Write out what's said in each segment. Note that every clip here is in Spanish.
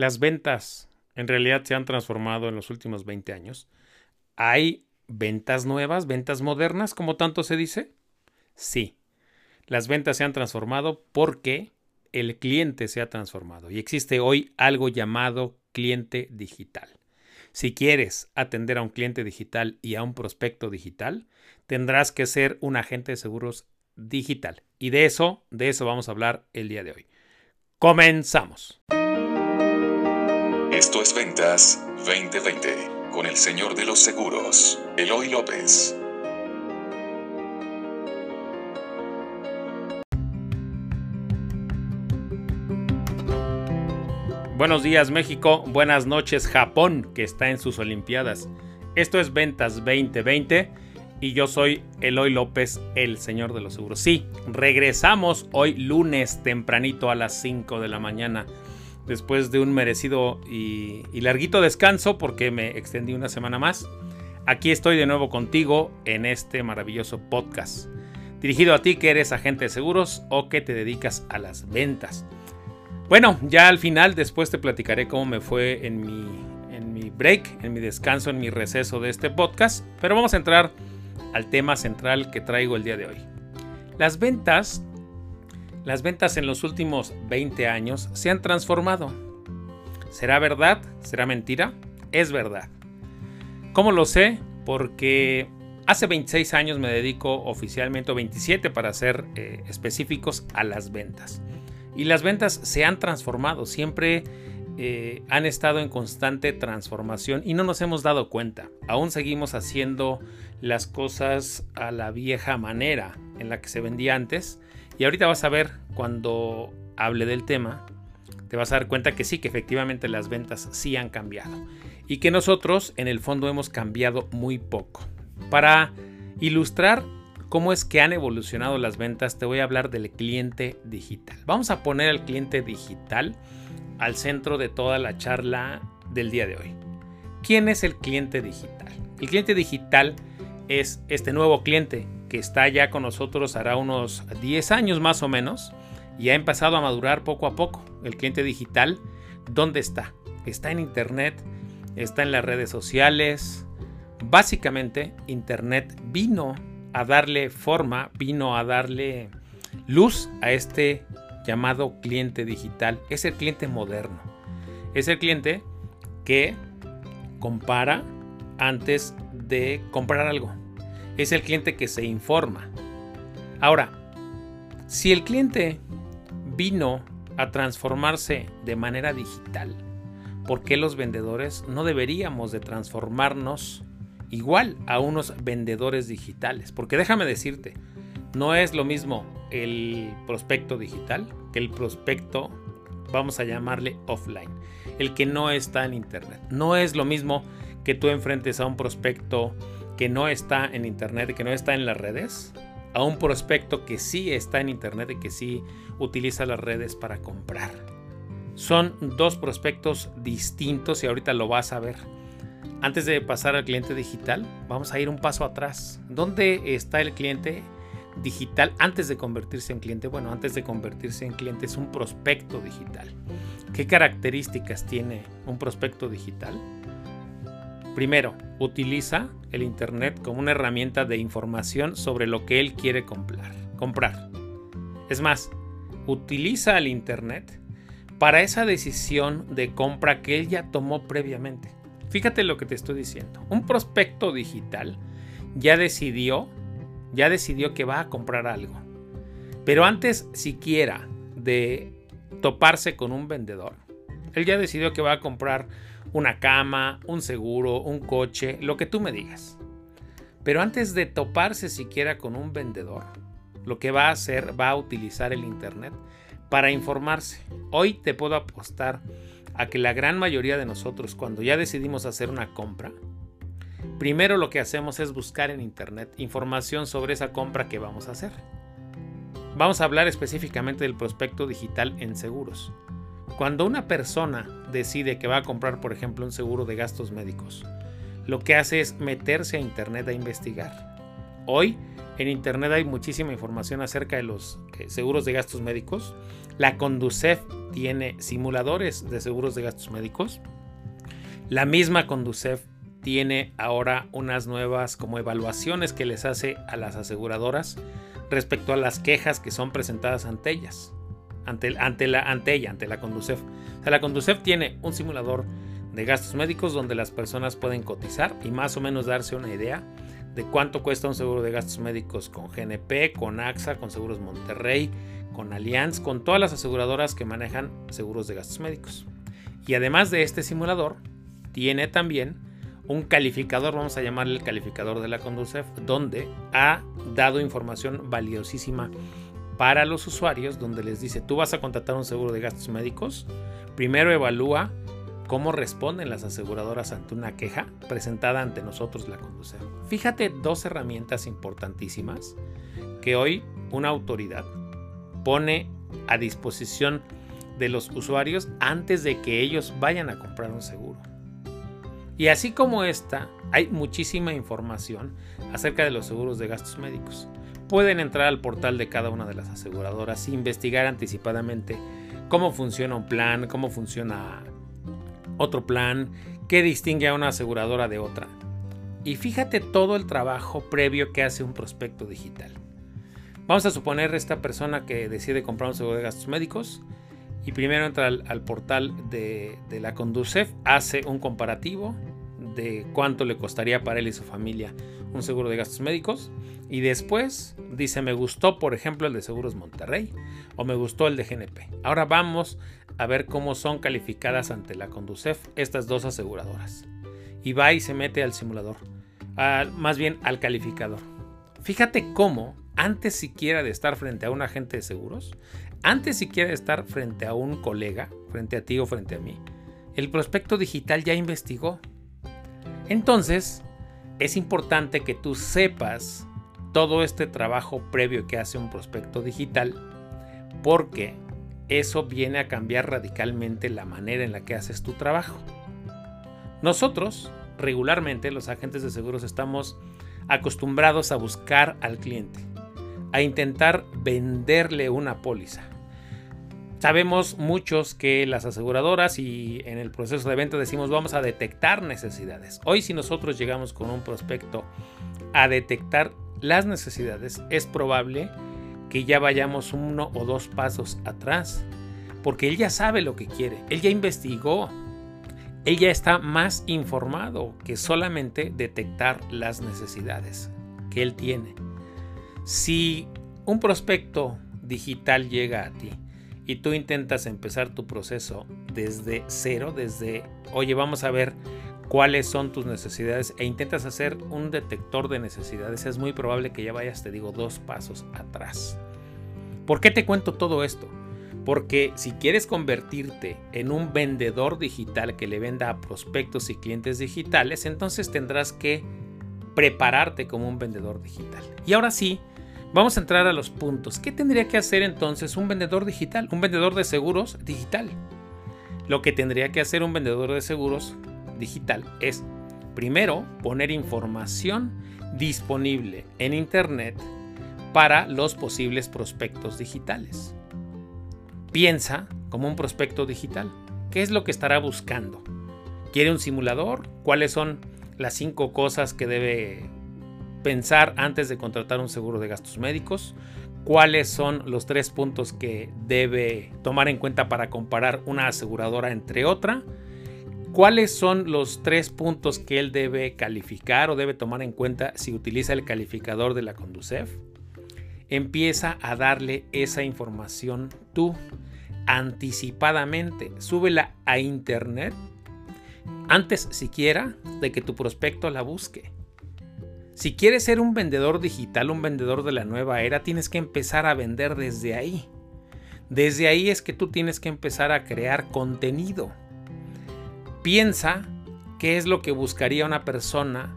Las ventas en realidad se han transformado en los últimos 20 años. ¿Hay ventas nuevas, ventas modernas, como tanto se dice? Sí. Las ventas se han transformado porque el cliente se ha transformado y existe hoy algo llamado cliente digital. Si quieres atender a un cliente digital y a un prospecto digital, tendrás que ser un agente de seguros digital. Y de eso, de eso vamos a hablar el día de hoy. Comenzamos. Esto es Ventas 2020 con el señor de los seguros, Eloy López. Buenos días México, buenas noches Japón, que está en sus Olimpiadas. Esto es Ventas 2020 y yo soy Eloy López, el señor de los seguros. Sí, regresamos hoy lunes tempranito a las 5 de la mañana, después de un merecido y, larguito descanso porque me extendí una semana más. Aquí estoy de nuevo contigo en este maravilloso podcast, dirigido a ti que eres agente de seguros o que te dedicas a las ventas. Bueno, ya al final después te platicaré cómo me fue en mi, en mi break, en mi descanso, en mi receso de este podcast, pero vamos a entrar al tema central que traigo el día de hoy. Las ventas, las ventas en los últimos 20 años se han transformado. ¿Será verdad? ¿Será mentira? Es verdad. ¿Cómo lo sé? Porque hace 26 años me dedico oficialmente, o 27 para ser eh, específicos, a las ventas. Y las ventas se han transformado, siempre eh, han estado en constante transformación y no nos hemos dado cuenta. Aún seguimos haciendo las cosas a la vieja manera en la que se vendía antes. Y ahorita vas a ver cuando hable del tema, te vas a dar cuenta que sí, que efectivamente las ventas sí han cambiado. Y que nosotros en el fondo hemos cambiado muy poco. Para ilustrar cómo es que han evolucionado las ventas, te voy a hablar del cliente digital. Vamos a poner al cliente digital al centro de toda la charla del día de hoy. ¿Quién es el cliente digital? El cliente digital es este nuevo cliente que está ya con nosotros hará unos 10 años más o menos y ha empezado a madurar poco a poco. El cliente digital, ¿dónde está? Está en Internet, está en las redes sociales. Básicamente, Internet vino a darle forma, vino a darle luz a este llamado cliente digital. Es el cliente moderno. Es el cliente que compara antes de comprar algo. Es el cliente que se informa. Ahora, si el cliente vino a transformarse de manera digital, ¿por qué los vendedores no deberíamos de transformarnos igual a unos vendedores digitales. Porque déjame decirte, no es lo mismo el prospecto digital que el prospecto, vamos a llamarle offline, el que no está en Internet. No es lo mismo que tú enfrentes a un prospecto que no está en Internet que no está en las redes, a un prospecto que sí está en Internet y que sí utiliza las redes para comprar. Son dos prospectos distintos y ahorita lo vas a ver. Antes de pasar al cliente digital, vamos a ir un paso atrás. ¿Dónde está el cliente digital antes de convertirse en cliente? Bueno, antes de convertirse en cliente es un prospecto digital. ¿Qué características tiene un prospecto digital? Primero, utiliza el Internet como una herramienta de información sobre lo que él quiere comprar. comprar. Es más, utiliza el Internet para esa decisión de compra que él ya tomó previamente. Fíjate lo que te estoy diciendo. Un prospecto digital ya decidió, ya decidió que va a comprar algo. Pero antes siquiera de toparse con un vendedor, él ya decidió que va a comprar una cama, un seguro, un coche, lo que tú me digas. Pero antes de toparse siquiera con un vendedor, lo que va a hacer va a utilizar el Internet para informarse. Hoy te puedo apostar a que la gran mayoría de nosotros cuando ya decidimos hacer una compra, primero lo que hacemos es buscar en Internet información sobre esa compra que vamos a hacer. Vamos a hablar específicamente del prospecto digital en seguros. Cuando una persona decide que va a comprar, por ejemplo, un seguro de gastos médicos, lo que hace es meterse a Internet a investigar. Hoy en Internet hay muchísima información acerca de los eh, seguros de gastos médicos. La Conducef tiene simuladores de seguros de gastos médicos. La misma Conducef tiene ahora unas nuevas como evaluaciones que les hace a las aseguradoras respecto a las quejas que son presentadas ante ellas, ante, la, ante ella, ante la Conducef. O sea, la Conducef tiene un simulador de gastos médicos donde las personas pueden cotizar y más o menos darse una idea de cuánto cuesta un seguro de gastos médicos con GNP, con AXA, con Seguros Monterrey, con Allianz, con todas las aseguradoras que manejan seguros de gastos médicos. Y además de este simulador, tiene también un calificador, vamos a llamarle el calificador de la Conducef, donde ha dado información valiosísima para los usuarios, donde les dice, tú vas a contratar un seguro de gastos médicos, primero evalúa cómo responden las aseguradoras ante una queja presentada ante nosotros la Conducef. Fíjate dos herramientas importantísimas que hoy una autoridad pone a disposición de los usuarios antes de que ellos vayan a comprar un seguro. Y así como esta, hay muchísima información acerca de los seguros de gastos médicos. Pueden entrar al portal de cada una de las aseguradoras e investigar anticipadamente cómo funciona un plan, cómo funciona otro plan, qué distingue a una aseguradora de otra. Y fíjate todo el trabajo previo que hace un prospecto digital. Vamos a suponer esta persona que decide comprar un seguro de gastos médicos y primero entra al, portal de, de, la Conducef, hace un comparativo de cuánto le costaría para él y su familia un seguro de gastos médicos y después dice me gustó por ejemplo el de Seguros Monterrey o me gustó el de GNP. Ahora vamos a ver cómo son calificadas ante la Conducef estas dos aseguradoras. Y va y se mete al simulador, más bien al calificador. Fíjate cómo, antes siquiera de estar frente a un agente de seguros, antes siquiera de estar frente a un colega, frente a ti o frente a mí, el prospecto digital ya investigó. Entonces, es importante que tú sepas todo este trabajo previo que hace un prospecto digital, porque eso viene a cambiar radicalmente la manera en la que haces tu trabajo. Nosotros, regularmente, los agentes de seguros, estamos acostumbrados a buscar al cliente, a intentar venderle una póliza. Sabemos muchos que las aseguradoras y en el proceso de venta decimos vamos a detectar necesidades. Hoy si nosotros llegamos con un prospecto a detectar las necesidades, es probable que ya vayamos uno o dos pasos atrás. Porque él ya sabe lo que quiere, él ya investigó, él ya está más informado que solamente detectar las necesidades que él tiene. Si un prospecto digital llega a ti y tú intentas empezar tu proceso desde cero, desde, oye, vamos a ver cuáles son tus necesidades e intentas hacer un detector de necesidades, es muy probable que ya vayas, te digo, dos pasos atrás. ¿Por qué te cuento todo esto? Porque si quieres convertirte en un vendedor digital que le venda a prospectos y clientes digitales, entonces tendrás que prepararte como un vendedor digital. Y ahora sí, vamos a entrar a los puntos. ¿Qué tendría que hacer entonces un vendedor digital? Un vendedor de seguros digital. Lo que tendría que hacer un vendedor de seguros digital es, primero, poner información disponible en Internet para los posibles prospectos digitales. Piensa como un prospecto digital. ¿Qué es lo que estará buscando? ¿Quiere un simulador? ¿Cuáles son las cinco cosas que debe pensar antes de contratar un seguro de gastos médicos? ¿Cuáles son los tres puntos que debe tomar en cuenta para comparar una aseguradora entre otra? ¿Cuáles son los tres puntos que él debe calificar o debe tomar en cuenta si utiliza el calificador de la Conducef? empieza a darle esa información tú anticipadamente. Súbela a internet antes siquiera de que tu prospecto la busque. Si quieres ser un vendedor digital, un vendedor de la nueva era, tienes que empezar a vender desde ahí. Desde ahí es que tú tienes que empezar a crear contenido. Piensa qué es lo que buscaría una persona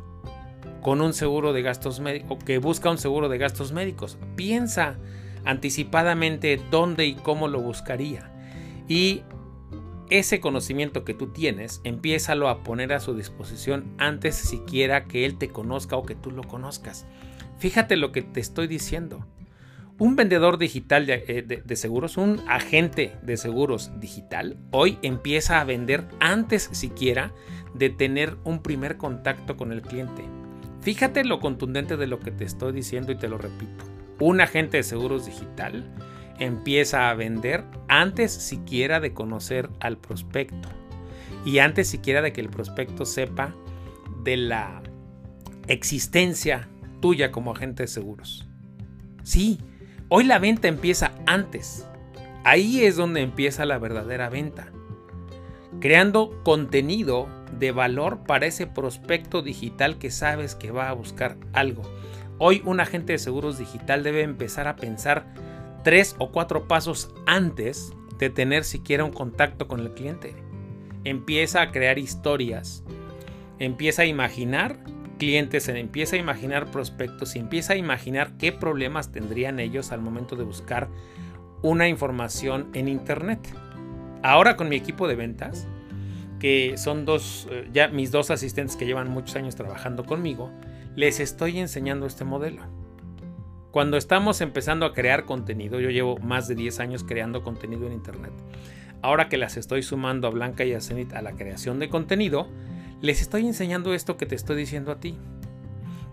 con un seguro de gastos médicos, que busca un seguro de gastos médicos. Piensa anticipadamente dónde y cómo lo buscaría. Y ese conocimiento que tú tienes, empiézalo a poner a su disposición antes siquiera que él te conozca o que tú lo conozcas. Fíjate lo que te estoy diciendo. Un vendedor digital eh, de, seguros, un agente de seguros digital, hoy empieza a vender antes siquiera de tener un primer contacto con el cliente. Fíjate lo contundente de lo que te estoy diciendo y te lo repito. Un agente de seguros digital empieza a vender antes siquiera de conocer al prospecto y antes siquiera de que el prospecto sepa de la existencia tuya como agente de seguros. Sí, hoy la venta empieza antes. Ahí es donde empieza la verdadera venta. Creando contenido de valor para ese prospecto digital que sabes que va a buscar algo. Hoy un agente de seguros digital debe empezar a pensar tres o cuatro pasos antes de tener siquiera un contacto con el cliente. Empieza a crear historias, empieza a imaginar clientes, empieza a imaginar prospectos y empieza a imaginar qué problemas tendrían ellos al momento de buscar una información en Internet. Ahora con mi equipo de ventas, que son dos, eh, ya mis dos asistentes que llevan muchos años trabajando conmigo, les estoy enseñando este modelo. Cuando estamos empezando a crear contenido, yo llevo más de 10 años creando contenido en Internet. Ahora que las estoy sumando a Blanca y a Zenit a la creación de contenido, les estoy enseñando esto que te estoy diciendo a ti.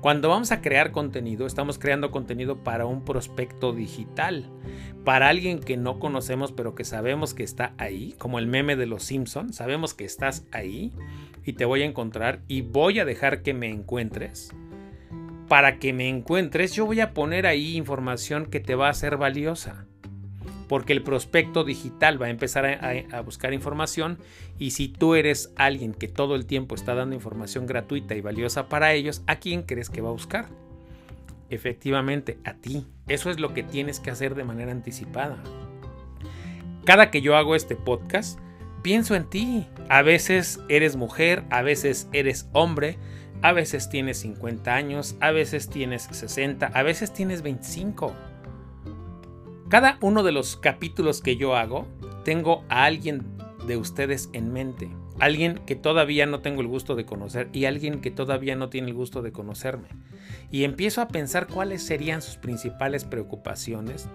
Cuando vamos a crear contenido, estamos creando contenido para un prospecto digital, para alguien que no conocemos pero que sabemos que está ahí, como el meme de los Simpsons, sabemos que estás ahí y te voy a encontrar y voy a dejar que me encuentres para que me encuentres, yo voy a poner ahí información que te va a ser valiosa. Porque el prospecto digital va a empezar a, buscar información y si tú eres alguien que todo el tiempo está dando información gratuita y valiosa para ellos, ¿a quién crees que va a buscar? Efectivamente, a ti. Eso es lo que tienes que hacer de manera anticipada. Cada que yo hago este podcast, pienso en ti. A veces eres mujer, a veces eres hombre, a veces tienes 50 años, a veces tienes 60, a veces tienes 25. Cada uno de los capítulos que yo hago, tengo a alguien de ustedes en mente. Alguien que todavía no tengo el gusto de conocer y alguien que todavía no tiene el gusto de conocerme. Y empiezo a pensar cuáles serían sus principales preocupaciones,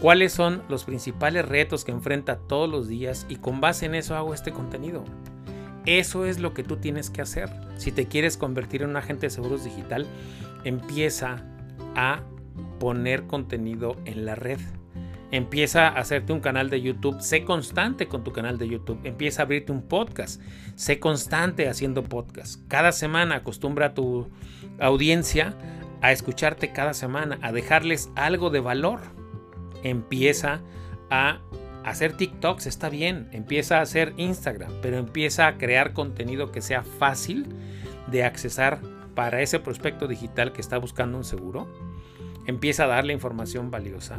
cuáles son los principales retos que enfrenta todos los días y con base en eso hago este contenido. Eso es lo que tú tienes que hacer. Si te quieres convertir en un agente de seguros digital, empieza a poner contenido en la red. Empieza a hacerte un canal de YouTube. Sé constante con tu canal de YouTube. Empieza a abrirte un podcast. Sé constante haciendo podcast. Cada semana acostumbra a tu audiencia a escucharte cada semana, a dejarles algo de valor. Empieza a hacer TikToks está bien, empieza a hacer Instagram, pero empieza a crear contenido que sea fácil de accesar para ese prospecto digital que está buscando un seguro. Empieza a darle información valiosa,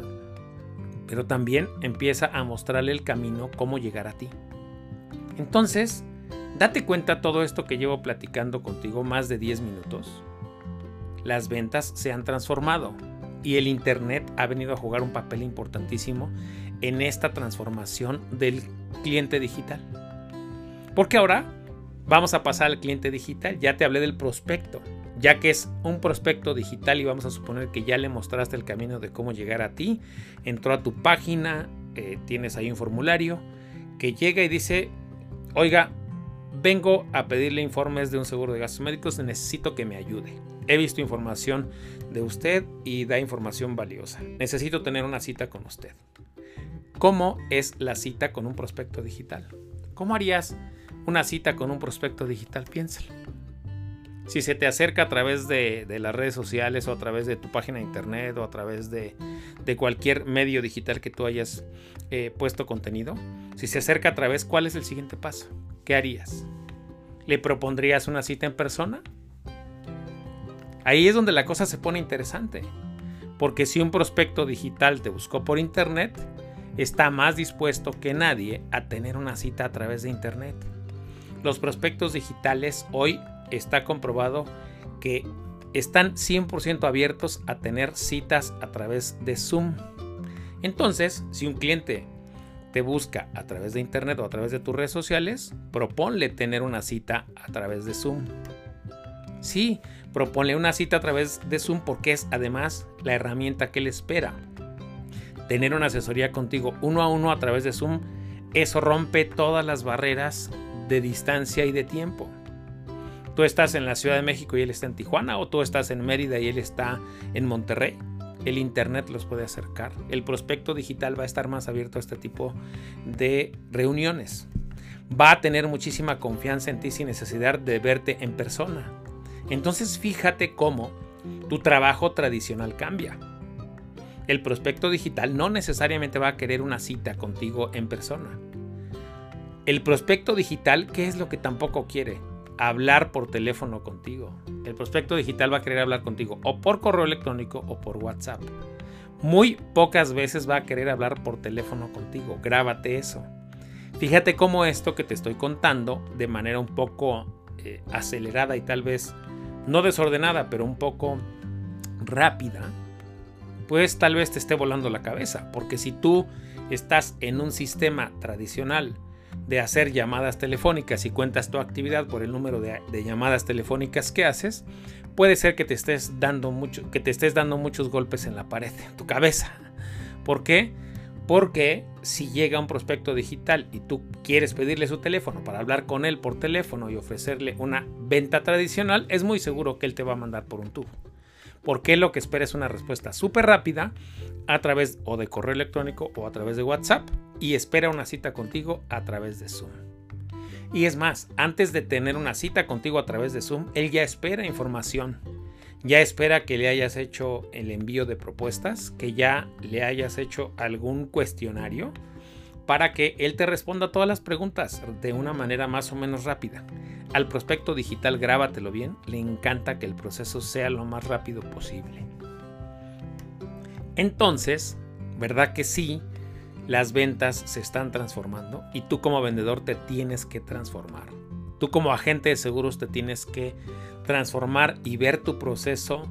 pero también empieza a mostrarle el camino, cómo llegar a ti. Entonces, date cuenta todo esto que llevo platicando contigo más de 10 minutos. Las ventas se han transformado y el Internet ha venido a jugar un papel importantísimo en esta transformación del cliente digital. Porque ahora vamos a pasar al cliente digital. Ya te hablé del prospecto, ya que es un prospecto digital y vamos a suponer que ya le mostraste el camino de cómo llegar a ti. Entró a tu página, eh, tienes ahí un formulario que llega y dice, oiga, vengo a pedirle informes de un seguro de gastos médicos, necesito que me ayude. He visto información de usted y da información valiosa. Necesito tener una cita con usted. ¿Cómo es la cita con un prospecto digital? ¿Cómo harías una cita con un prospecto digital? Piénsalo. Si se te acerca a través de, las redes sociales o a través de tu página de internet o a través de, cualquier medio digital que tú hayas eh, puesto contenido, si se acerca a través, ¿cuál es el siguiente paso? ¿Qué harías? ¿Le propondrías una cita en persona? Ahí es donde la cosa se pone interesante. Porque si un prospecto digital te buscó por internet, está más dispuesto que nadie a tener una cita a través de Internet. Los prospectos digitales hoy está comprobado que están 100% abiertos a tener citas a través de Zoom. Entonces, si un cliente te busca a través de Internet o a través de tus redes sociales, proponle tener una cita a través de Zoom. Sí, propone una cita a través de Zoom porque es además la herramienta que él espera. Tener una asesoría contigo uno a uno a través de Zoom, eso rompe todas las barreras de distancia y de tiempo. Tú estás en la Ciudad de México y él está en Tijuana, o tú estás en Mérida y él está en Monterrey. El Internet los puede acercar. El prospecto digital va a estar más abierto a este tipo de reuniones. Va a tener muchísima confianza en ti sin necesidad de verte en persona. Entonces fíjate cómo tu trabajo tradicional cambia. El prospecto digital no necesariamente va a querer una cita contigo en persona. El prospecto digital, ¿qué es lo que tampoco quiere? Hablar por teléfono contigo. El prospecto digital va a querer hablar contigo o por correo electrónico o por WhatsApp. Muy pocas veces va a querer hablar por teléfono contigo. Grábate eso. Fíjate cómo esto que te estoy contando de manera un poco eh, acelerada y tal vez no desordenada, pero un poco rápida, pues tal vez te esté volando la cabeza. Porque si tú estás en un sistema tradicional de hacer llamadas telefónicas y cuentas tu actividad por el número de, llamadas telefónicas que haces, puede ser que te estés dando mucho, que te estés dando muchos golpes en la pared, en tu cabeza. ¿Por qué? Porque si llega un prospecto digital y tú quieres pedirle su teléfono para hablar con él por teléfono y ofrecerle una venta tradicional, es muy seguro que él te va a mandar por un tubo porque lo que espera es una respuesta súper rápida a través o de correo electrónico o a través de WhatsApp y espera una cita contigo a través de Zoom. Y es más, antes de tener una cita contigo a través de Zoom, él ya espera información. Ya espera que le hayas hecho el envío de propuestas, que ya le hayas hecho algún cuestionario para que él te responda todas las preguntas de una manera más o menos rápida. Al prospecto digital, grábatelo bien, le encanta que el proceso sea lo más rápido posible. Entonces, ¿verdad que sí? Las ventas se están transformando y tú como vendedor te tienes que transformar. Tú como agente de seguros te tienes que transformar y ver tu proceso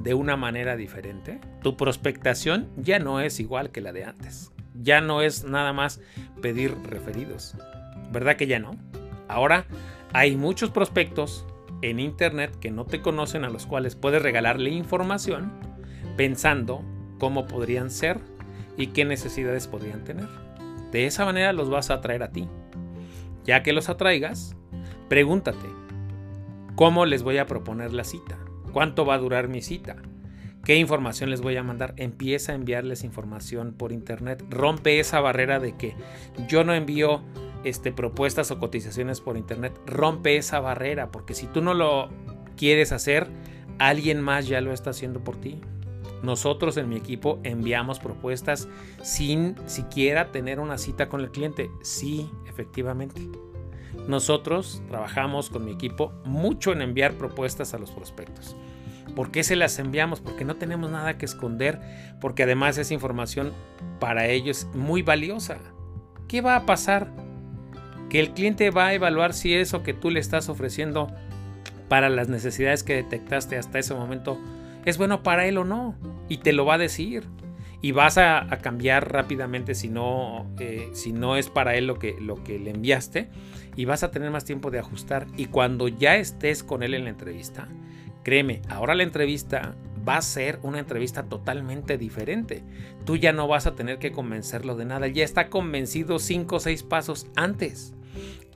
de una manera diferente. Tu prospectación ya no es igual que la de antes. Ya no es nada más pedir referidos. ¿Verdad que ya no? Ahora hay muchos prospectos en Internet que no te conocen a los cuales puedes regalarle información pensando cómo podrían ser y qué necesidades podrían tener. De esa manera los vas a atraer a ti. Ya que los atraigas, pregúntate, ¿cómo les voy a proponer la cita? ¿Cuánto va a durar mi cita? ¿Qué información les voy a mandar? Empieza a enviarles información por internet. Rompe esa barrera de que yo no envío este, propuestas o cotizaciones por internet, rompe esa barrera, porque si tú no lo quieres hacer, alguien más ya lo está haciendo por ti. Nosotros en mi equipo enviamos propuestas sin siquiera tener una cita con el cliente. Sí, efectivamente. Nosotros trabajamos con mi equipo mucho en enviar propuestas a los prospectos. ¿Por qué se las enviamos? Porque no tenemos nada que esconder, porque además esa información para ellos es muy valiosa. ¿Qué va a pasar que el cliente va a evaluar si eso que tú le estás ofreciendo para las necesidades que detectaste hasta ese momento es bueno para él o no. Y te lo va a decir. Y vas a, cambiar rápidamente si no, eh, si no es para él lo que, lo que le enviaste. Y vas a tener más tiempo de ajustar. Y cuando ya estés con él en la entrevista, créeme, ahora la entrevista va a ser una entrevista totalmente diferente. Tú ya no vas a tener que convencerlo de nada. Ya está convencido cinco o seis pasos antes.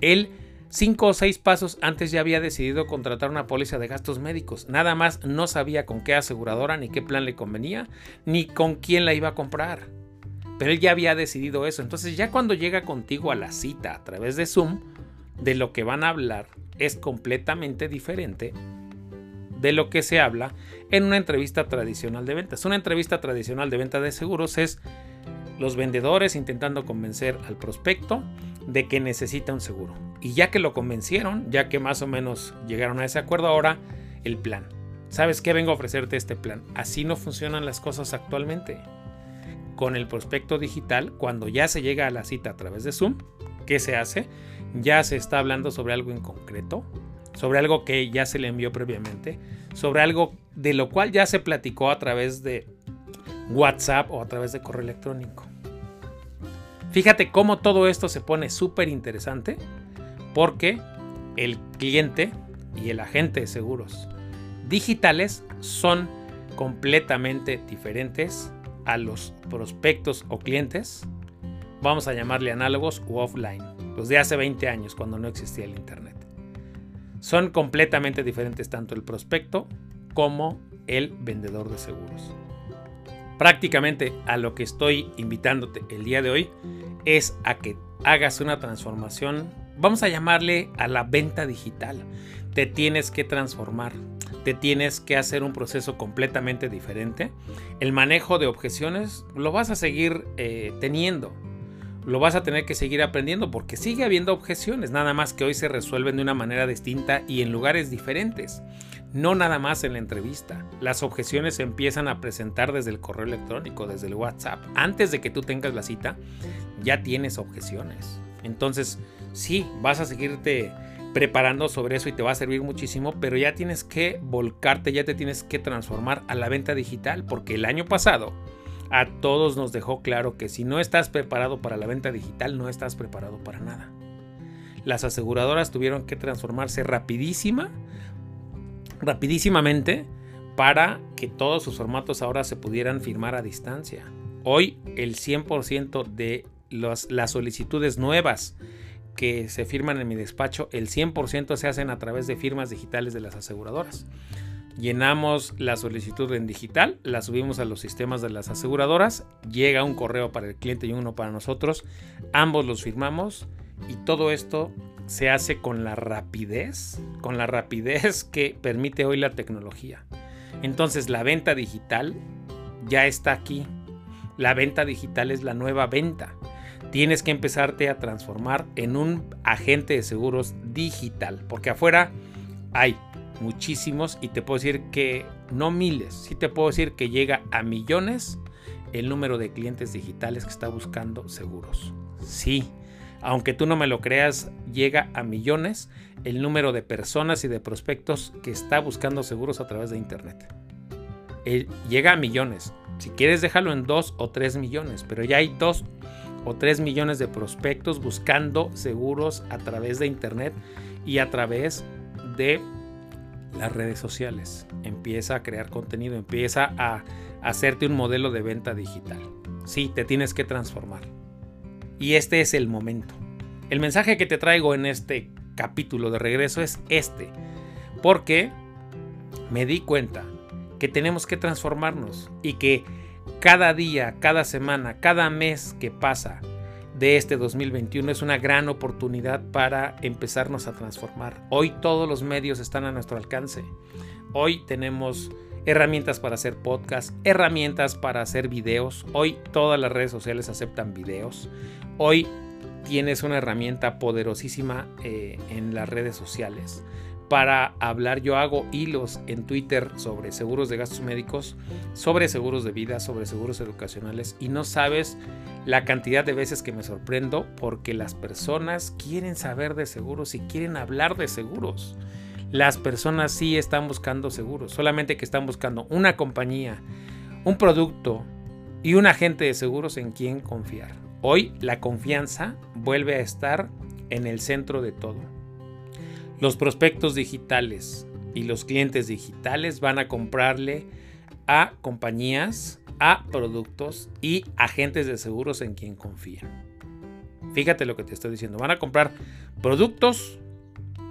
Él cinco o seis pasos antes ya había decidido contratar una póliza de gastos médicos. Nada más no sabía con qué aseguradora ni qué plan le convenía, ni con quién la iba a comprar. Pero él ya había decidido eso. Entonces ya cuando llega contigo a la cita a través de Zoom, de lo que van a hablar es completamente diferente de lo que se habla en una entrevista tradicional de ventas. Una entrevista tradicional de venta de seguros es los vendedores intentando convencer al prospecto de que necesita un seguro. Y ya que lo convencieron, ya que más o menos llegaron a ese acuerdo, ahora el plan. ¿Sabes qué? Vengo a ofrecerte este plan. Así no funcionan las cosas actualmente. Con el prospecto digital, cuando ya se llega a la cita a través de Zoom, ¿qué se hace? Ya se está hablando sobre algo en concreto, sobre algo que ya se le envió previamente, sobre algo de lo cual ya se platicó a través de WhatsApp o a través de correo electrónico. Fíjate cómo todo esto se pone súper interesante porque el cliente y el agente de seguros digitales son completamente diferentes a los prospectos o clientes, vamos a llamarle análogos u offline, los de hace 20 años cuando no existía el Internet. Son completamente diferentes tanto el prospecto como el vendedor de seguros. Prácticamente a lo que estoy invitándote el día de hoy es a que hagas una transformación, vamos a llamarle a la venta digital. Te tienes que transformar, te tienes que hacer un proceso completamente diferente. El manejo de objeciones lo vas a seguir eh, teniendo, lo vas a tener que seguir aprendiendo porque sigue habiendo objeciones, nada más que hoy se resuelven de una manera distinta y en lugares diferentes. No nada más en la entrevista. Las objeciones se empiezan a presentar desde el correo electrónico, desde el WhatsApp. Antes de que tú tengas la cita, ya tienes objeciones. Entonces, sí, vas a seguirte preparando sobre eso y te va a servir muchísimo, pero ya tienes que volcarte, ya te tienes que transformar a la venta digital, porque el año pasado a todos nos dejó claro que si no estás preparado para la venta digital, no estás preparado para nada. Las aseguradoras tuvieron que transformarse rapidísima rapidísimamente para que todos sus formatos ahora se pudieran firmar a distancia. Hoy el 100% de las solicitudes nuevas que se firman en mi despacho, el 100% se hacen a través de firmas digitales de las aseguradoras. Llenamos la solicitud en digital, la subimos a los sistemas de las aseguradoras, llega un correo para el cliente y uno para nosotros, ambos los firmamos y todo esto se hace con la rapidez, con la rapidez que permite hoy la tecnología. Entonces la venta digital ya está aquí. La venta digital es la nueva venta. Tienes que empezarte a transformar en un agente de seguros digital, porque afuera hay muchísimos y te puedo decir que no miles, sí te puedo decir que llega a millones el número de clientes digitales que está buscando seguros. Sí, aunque tú no me lo creas, llega a millones el número de personas y de prospectos que está buscando seguros a través de Internet. llega a millones. Si quieres, déjalo en 2 o 3 millones, pero ya hay 2 o 3 millones de prospectos buscando seguros a través de Internet y a través de las redes sociales. Empieza a crear contenido, empieza a hacerte un modelo de venta digital. Sí, te tienes que transformar. Y este es el momento. El mensaje que te traigo en este capítulo de regreso es este. Porque me di cuenta que tenemos que transformarnos y que cada día, cada semana, cada mes que pasa de este 2021 es una gran oportunidad para empezarnos a transformar. Hoy todos los medios están a nuestro alcance. Hoy tenemos herramientas para hacer podcast, herramientas para hacer videos. Hoy todas las redes sociales aceptan videos. Hoy tienes una herramienta poderosísima eh, en las redes sociales para hablar. Yo hago hilos en Twitter sobre seguros de gastos médicos, sobre seguros de vida, sobre seguros educacionales y no sabes la cantidad de veces que me sorprendo porque las personas quieren saber de seguros y quieren hablar de seguros las personas sí están buscando seguros, solamente que están buscando una compañía, un producto y un agente de seguros en quien confiar. Hoy la confianza vuelve a estar en el centro de todo. Los prospectos digitales y los clientes digitales van a comprarle a compañías, a productos y agentes de seguros en quien confían. Fíjate lo que te estoy diciendo. Van a comprar productos,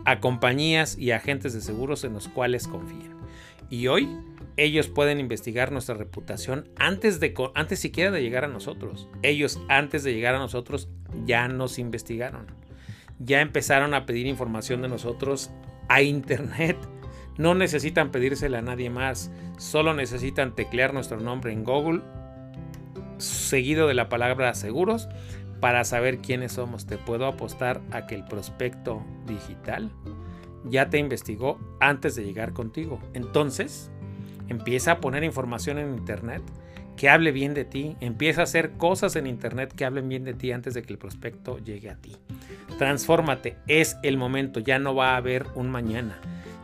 a compañías y agentes de seguros en los cuales confían. Y hoy ellos pueden investigar nuestra reputación antes de antes siquiera de llegar a nosotros. Ellos antes de llegar a nosotros ya nos investigaron. Ya empezaron a pedir información de nosotros a internet. No necesitan pedírsela a nadie más, solo necesitan teclear nuestro nombre en Google seguido de la palabra seguros para saber quiénes somos. Te puedo apostar a que el prospecto digital ya te investigó antes de llegar contigo. Entonces, empieza a poner información en Internet que hable bien de ti. Empieza a hacer cosas en Internet que hablen bien de ti antes de que el prospecto llegue a ti. Transfórmate, es el momento, ya no va a haber un mañana.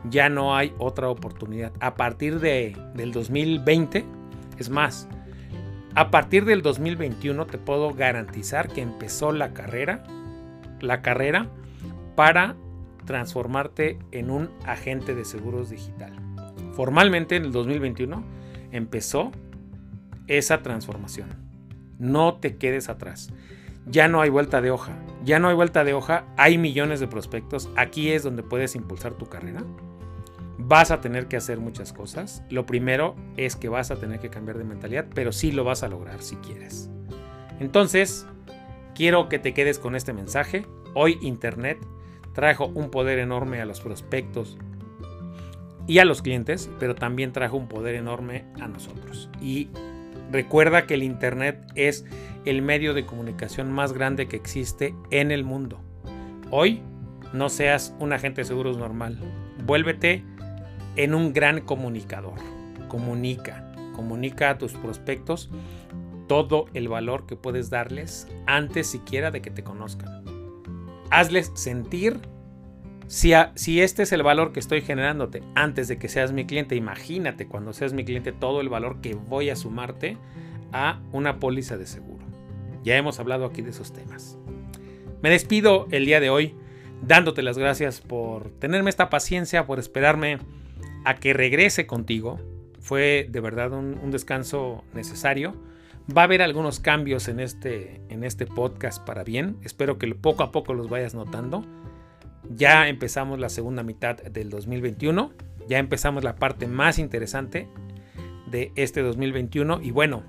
Ya no hay otra oportunidad. A partir de, del 2020, es más, a partir del 2021 te puedo garantizar que empezó la carrera, la carrera para transformarte en un agente de seguros digital. formalmente en el 2021 empezó esa transformación. No te quedes atrás. Ya no hay vuelta de hoja. Ya no hay vuelta de hoja. Hay millones de prospectos. Aquí es donde puedes impulsar tu carrera. Vas a tener que hacer muchas cosas. Lo primero es que vas a tener que cambiar de mentalidad, pero sí lo vas a lograr si quieres. Entonces, quiero que te quedes con este mensaje. Hoy Internet trajo un poder enorme a los prospectos y a los clientes, pero también trajo un poder enorme a nosotros. Y recuerda que el Internet es el medio de comunicación más grande que existe en el mundo. Hoy no seas un agente de seguros normal. Vuélvete en un gran comunicador. Comunica, comunica a tus prospectos todo el valor que puedes darles antes siquiera de que te conozcan. Hazles sentir si, este es el valor que estoy generándote antes de que seas mi cliente, imagínate cuando seas mi cliente todo el valor que voy a sumarte a una póliza de seguro. Ya hemos hablado aquí de esos temas. Me despido el día de hoy dándote las gracias por tenerme esta paciencia, por esperarme a que regrese contigo. Fue de verdad un, descanso necesario. Va a haber algunos cambios en este, en este podcast para bien. Espero que poco a poco los vayas notando. Ya empezamos la segunda mitad del 2021. Ya empezamos la parte más interesante de este 2021. Y bueno,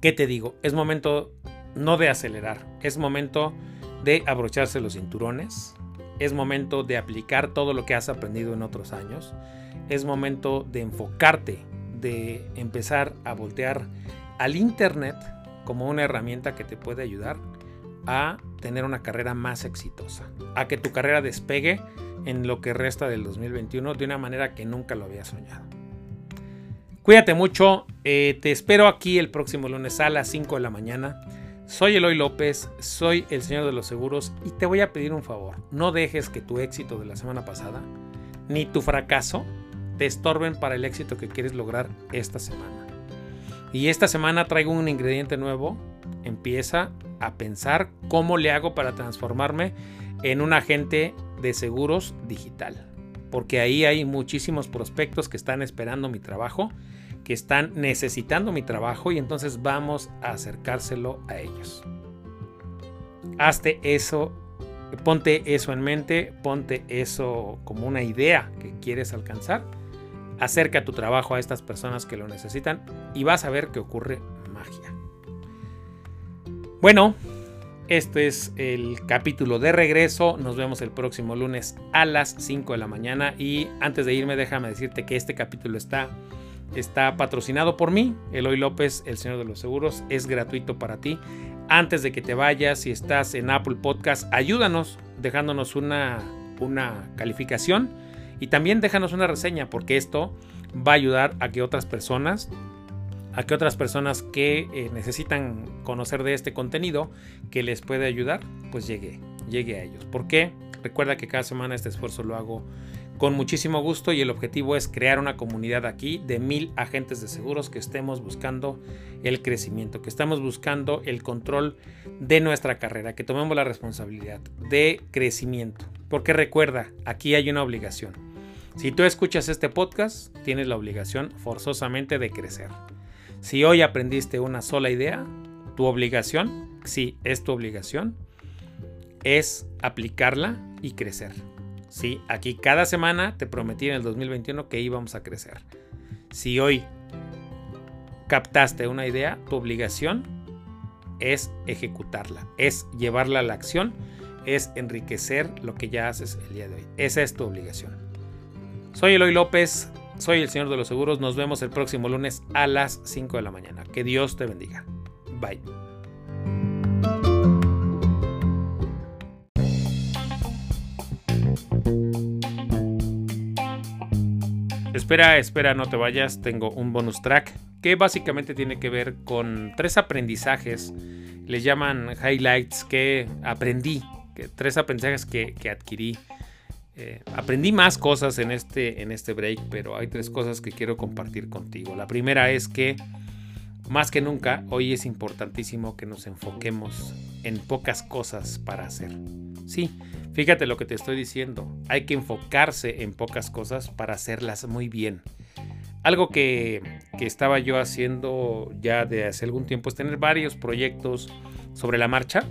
¿qué te digo? Es momento no de acelerar, es momento de abrocharse los cinturones, es momento de aplicar todo lo que has aprendido en otros años, es momento de enfocarte, de empezar a voltear al Internet como una herramienta que te puede ayudar a tener una carrera más exitosa, a que tu carrera despegue en lo que resta del 2021 de una manera que nunca lo había soñado. Cuídate mucho, eh, te espero aquí el próximo lunes a las 5 de la mañana. Soy Eloy López, soy el señor de los seguros y te voy a pedir un favor. No dejes que tu éxito de la semana pasada ni tu fracaso te estorben para el éxito que quieres lograr esta semana. Y esta semana traigo un ingrediente nuevo. Empieza a pensar cómo le hago para transformarme en un agente de seguros digital. Porque ahí hay muchísimos prospectos que están esperando mi trabajo que están necesitando mi trabajo y entonces vamos a acercárselo a ellos. Hazte eso, ponte eso en mente, ponte eso como una idea que quieres alcanzar. Acerca tu trabajo a estas personas que lo necesitan y vas a ver que ocurre magia. Bueno, este es el capítulo de regreso. Nos vemos el próximo lunes a las 5 de la mañana. Y antes de irme, déjame decirte que este capítulo está Está patrocinado por mí, Eloy López, el señor de los seguros. Es gratuito para ti. Antes de que te vayas, si estás en Apple Podcast, ayúdanos dejándonos una, una calificación y también déjanos una reseña porque esto va a ayudar a que otras personas a que otras personas que eh, necesitan conocer de este contenido que les puede ayudar, pues llegue, llegue a ellos. ¿Por qué? Recuerda que cada semana este esfuerzo lo hago con muchísimo gusto y el objetivo es crear una comunidad aquí de mil agentes de seguros que estemos buscando el crecimiento, que estamos buscando el control de nuestra carrera, que tomemos la responsabilidad de crecimiento. Porque recuerda, aquí hay una obligación. Si tú escuchas este podcast, tienes la obligación forzosamente de crecer. Si hoy aprendiste una sola idea, tu obligación, sí, es tu obligación, es aplicarla y crecer. Sí, aquí cada semana te prometí en el 2021 que íbamos a crecer. Si hoy captaste una idea, tu obligación es ejecutarla, es llevarla a la acción, es enriquecer lo que ya haces el día de hoy. Esa es tu obligación. Soy Eloy López, soy el Señor de los Seguros. Nos vemos el próximo lunes a las 5 de la mañana. Que Dios te bendiga. Bye. Espera, espera, no te vayas. Tengo un bonus track que básicamente tiene que ver con tres aprendizajes. Le llaman highlights que aprendí. Que, tres aprendizajes que, adquirí. Eh, aprendí más cosas en este, en este break, pero hay tres cosas que quiero compartir contigo. La primera es que más que nunca, hoy es importantísimo que nos enfoquemos en pocas cosas para hacer. Sí, Fíjate lo que te estoy diciendo. Hay que enfocarse en pocas cosas para hacerlas muy bien. Algo que, estaba yo haciendo ya de hace algún tiempo es tener varios proyectos sobre la marcha.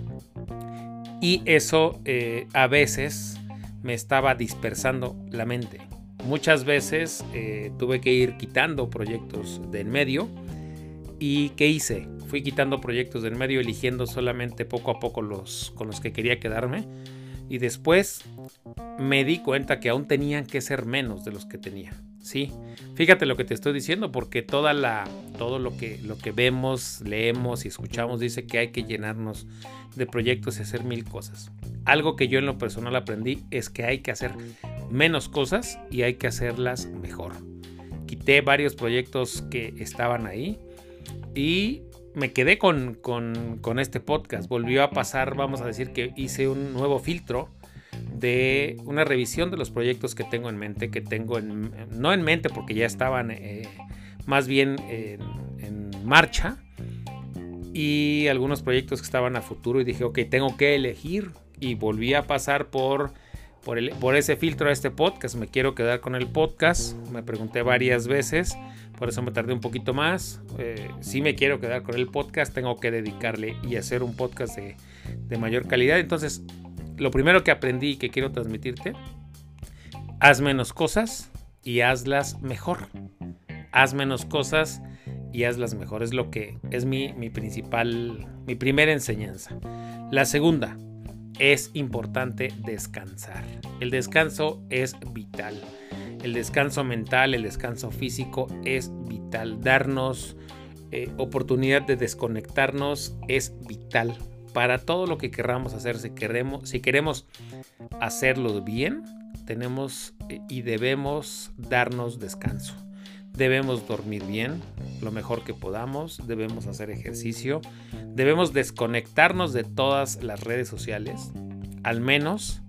Y eso eh, a veces me estaba dispersando la mente. Muchas veces eh, tuve que ir quitando proyectos del medio. ¿Y qué hice? Fui quitando proyectos del medio, eligiendo solamente poco a poco los con los que quería quedarme. Y después me di cuenta que aún tenían que ser menos de los que tenía. Sí, fíjate lo que te estoy diciendo, porque toda la, todo lo que, lo que vemos, leemos y escuchamos dice que hay que llenarnos de proyectos y hacer mil cosas. Algo que yo en lo personal aprendí es que hay que hacer menos cosas y hay que hacerlas mejor. Quité varios proyectos que estaban ahí y me quedé con, con, este podcast. Volvió a pasar, vamos a decir que hice un nuevo filtro de una revisión de los proyectos que tengo en mente, que tengo en, no en mente porque ya estaban eh, más bien en, marcha y algunos proyectos que estaban a futuro y dije, ok, tengo que elegir y volví a pasar por, por, por ese filtro a este podcast. Me quiero quedar con el podcast, me pregunté varias veces por eso me tardé un poquito más. Eh, si me quiero quedar con el podcast, tengo que dedicarle y hacer un podcast de, mayor calidad. Entonces, lo primero que aprendí y que quiero transmitirte, haz menos cosas y hazlas mejor. Haz menos cosas y hazlas mejor. Es lo que es mi, mi principal, mi primera enseñanza. La segunda, es importante descansar. El descanso es vital. El descanso mental, el descanso físico es vital. Darnos eh, oportunidad de desconectarnos es vital para todo lo que queramos hacer. Si queremos, si queremos hacerlo bien, tenemos eh, y debemos darnos descanso. Debemos dormir bien, lo mejor que podamos, debemos hacer ejercicio, debemos desconectarnos de todas las redes sociales, al menos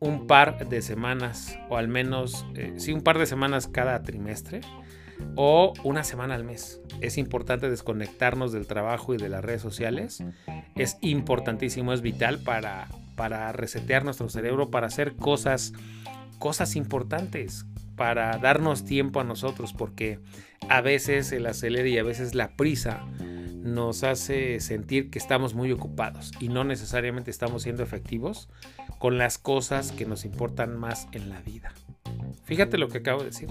un par de semanas, o al menos, eh, sí, un par de semanas cada trimestre, o una semana al mes. Es importante desconectarnos del trabajo y de las redes sociales. Es importantísimo, es vital para, para resetear nuestro cerebro, para hacer cosas, cosas importantes, para darnos tiempo a nosotros, porque a veces el acelere y a veces la prisa nos hace sentir que estamos muy ocupados y no necesariamente estamos siendo efectivos con las cosas que nos importan más en la vida. Fíjate lo que acabo de decir.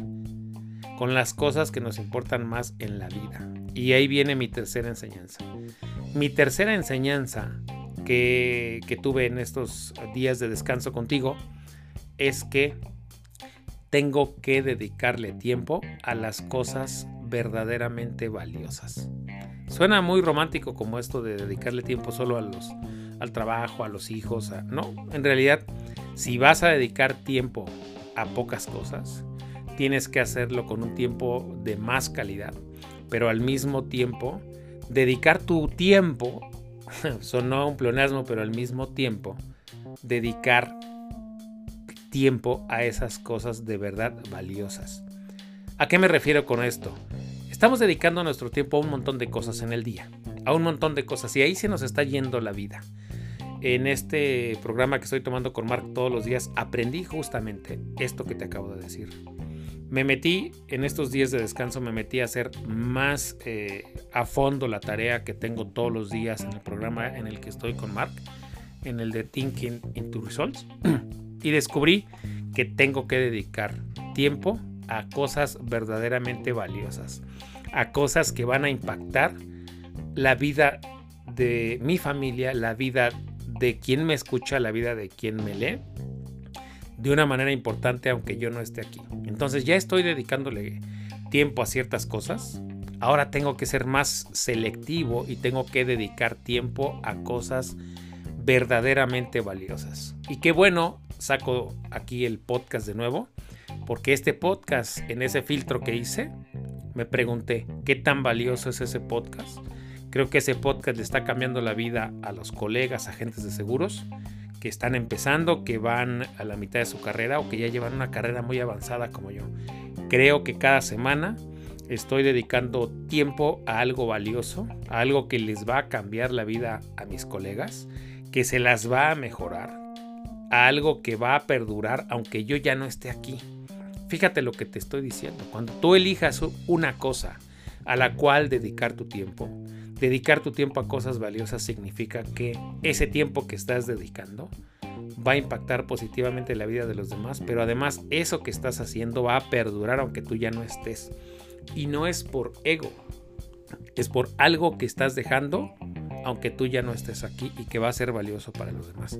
Con las cosas que nos importan más en la vida. Y ahí viene mi tercera enseñanza. Mi tercera enseñanza que, que tuve en estos días de descanso contigo es que tengo que dedicarle tiempo a las cosas verdaderamente valiosas. Suena muy romántico como esto de dedicarle tiempo solo a los, al trabajo, a los hijos. no, en realidad, si vas a dedicar tiempo a pocas cosas, tienes que hacerlo con un tiempo de más calidad, pero al mismo tiempo, dedicar tu tiempo, sonó un pleonasmo, pero al mismo tiempo, dedicar tiempo a esas cosas de verdad valiosas. ¿A qué me refiero con esto? Estamos dedicando nuestro tiempo a un montón de cosas en el día, a un montón de cosas, y ahí se nos está yendo la vida. En este programa que estoy tomando con Mark todos los días, aprendí justamente esto que te acabo de decir. Me metí en estos días de descanso, me metí a hacer más eh, a fondo la tarea que tengo todos los días en el programa en el que estoy con Mark, en el de Thinking into Results, y descubrí que tengo que dedicar tiempo a cosas verdaderamente valiosas, a cosas que van a impactar la vida de mi familia, la vida de quien me escucha, la vida de quien me lee, de una manera importante aunque yo no esté aquí. Entonces ya estoy dedicándole tiempo a ciertas cosas. Ahora tengo que ser más selectivo y tengo que dedicar tiempo a cosas verdaderamente valiosas. Y qué bueno, saco aquí el podcast de nuevo porque este podcast, en ese filtro que hice, me pregunté, ¿qué tan valioso es ese podcast? Creo que ese podcast le está cambiando la vida a los colegas, agentes de seguros, que están empezando, que van a la mitad de su carrera o que ya llevan una carrera muy avanzada como yo. Creo que cada semana estoy dedicando tiempo a algo valioso, a algo que les va a cambiar la vida a mis colegas, que se las va a mejorar a algo que va a perdurar aunque yo ya no esté aquí. Fíjate lo que te estoy diciendo. Cuando tú elijas una cosa a la cual dedicar tu tiempo, dedicar tu tiempo a cosas valiosas significa que ese tiempo que estás dedicando va a impactar positivamente la vida de los demás, pero además eso que estás haciendo va a perdurar aunque tú ya no estés. Y no es por ego, es por algo que estás dejando aunque tú ya no estés aquí y que va a ser valioso para los demás.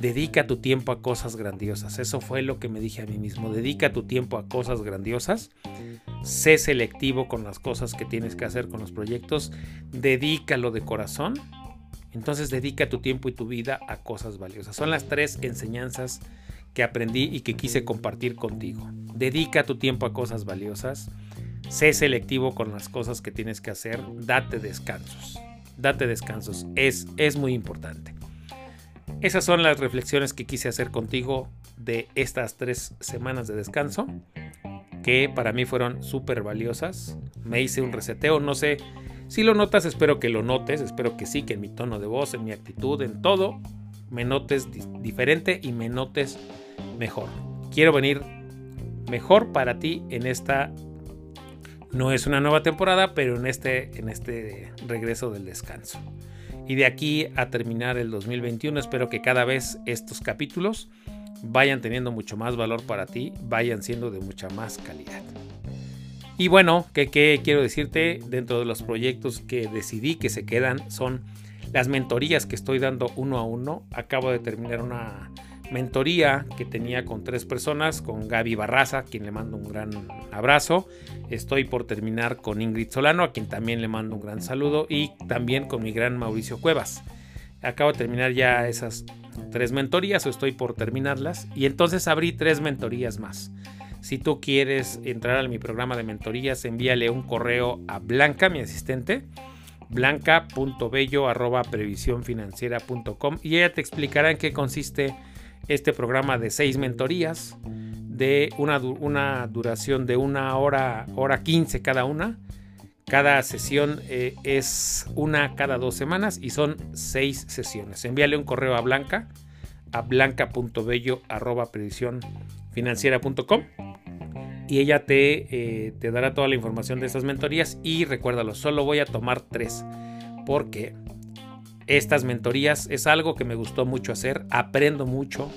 Dedica tu tiempo a cosas grandiosas. Eso fue lo que me dije a mí mismo. Dedica tu tiempo a cosas grandiosas. Sé selectivo con las cosas que tienes que hacer con los proyectos. Dedícalo de corazón. Entonces dedica tu tiempo y tu vida a cosas valiosas. Son las tres enseñanzas que aprendí y que quise compartir contigo. Dedica tu tiempo a cosas valiosas. Sé selectivo con las cosas que tienes que hacer. Date descansos date descansos. Es, es muy importante. Esas son las reflexiones que quise hacer contigo de estas tres semanas de descanso, que para mí fueron súper valiosas. Me hice un reseteo, no sé si lo notas, espero que lo notes, espero que sí, que en mi tono de voz, en mi actitud, en todo, me notes diferente y me notes mejor. Quiero venir mejor para ti en esta no es una nueva temporada, pero en este, en este regreso del descanso. Y de aquí a terminar el 2021 espero que cada vez estos capítulos vayan teniendo mucho más valor para ti, vayan siendo de mucha más calidad. Y bueno, ¿qué, quiero decirte? Dentro de los proyectos que decidí que se quedan son las mentorías que estoy dando uno a uno. Acabo de terminar una mentoría que tenía con tres personas, con Gaby Barraza, quien le mando un gran abrazo. Estoy por terminar con Ingrid Solano, a quien también le mando un gran saludo, y también con mi gran Mauricio Cuevas. Acabo de terminar ya esas tres mentorías, o estoy por terminarlas, y entonces abrí tres mentorías más. Si tú quieres entrar a mi programa de mentorías, envíale un correo a Blanca, mi asistente, blanca.bello y ella te explicará en qué consiste este programa de seis mentorías de una, una duración de una hora, hora 15 cada una. Cada sesión eh, es una cada dos semanas y son seis sesiones. Envíale un correo a Blanca, a blanca.bello y ella te, eh, te dará toda la información de estas mentorías y recuérdalo, solo voy a tomar tres porque estas mentorías es algo que me gustó mucho hacer, aprendo mucho,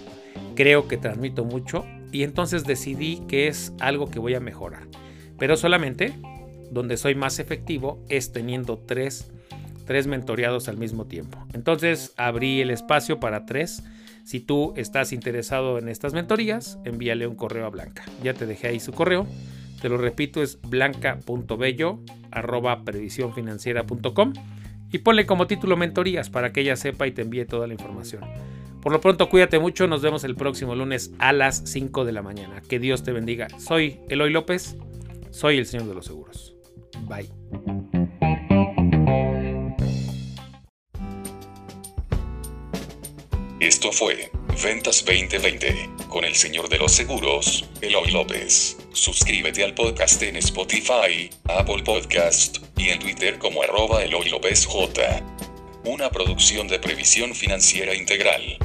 creo que transmito mucho y entonces decidí que es algo que voy a mejorar. Pero solamente donde soy más efectivo es teniendo tres, tres mentoreados al mismo tiempo. Entonces abrí el espacio para tres. Si tú estás interesado en estas mentorías, envíale un correo a Blanca. Ya te dejé ahí su correo. Te lo repito, es blanca.bello arroba y ponle como título mentorías para que ella sepa y te envíe toda la información. Por lo pronto, cuídate mucho. Nos vemos el próximo lunes a las 5 de la mañana. Que Dios te bendiga. Soy Eloy López. Soy el Señor de los Seguros. Bye. Esto fue Ventas 2020 con el Señor de los Seguros, Eloy López. Suscríbete al podcast en Spotify, Apple Podcast y en Twitter como arroba Eloy López J. Una producción de previsión financiera integral.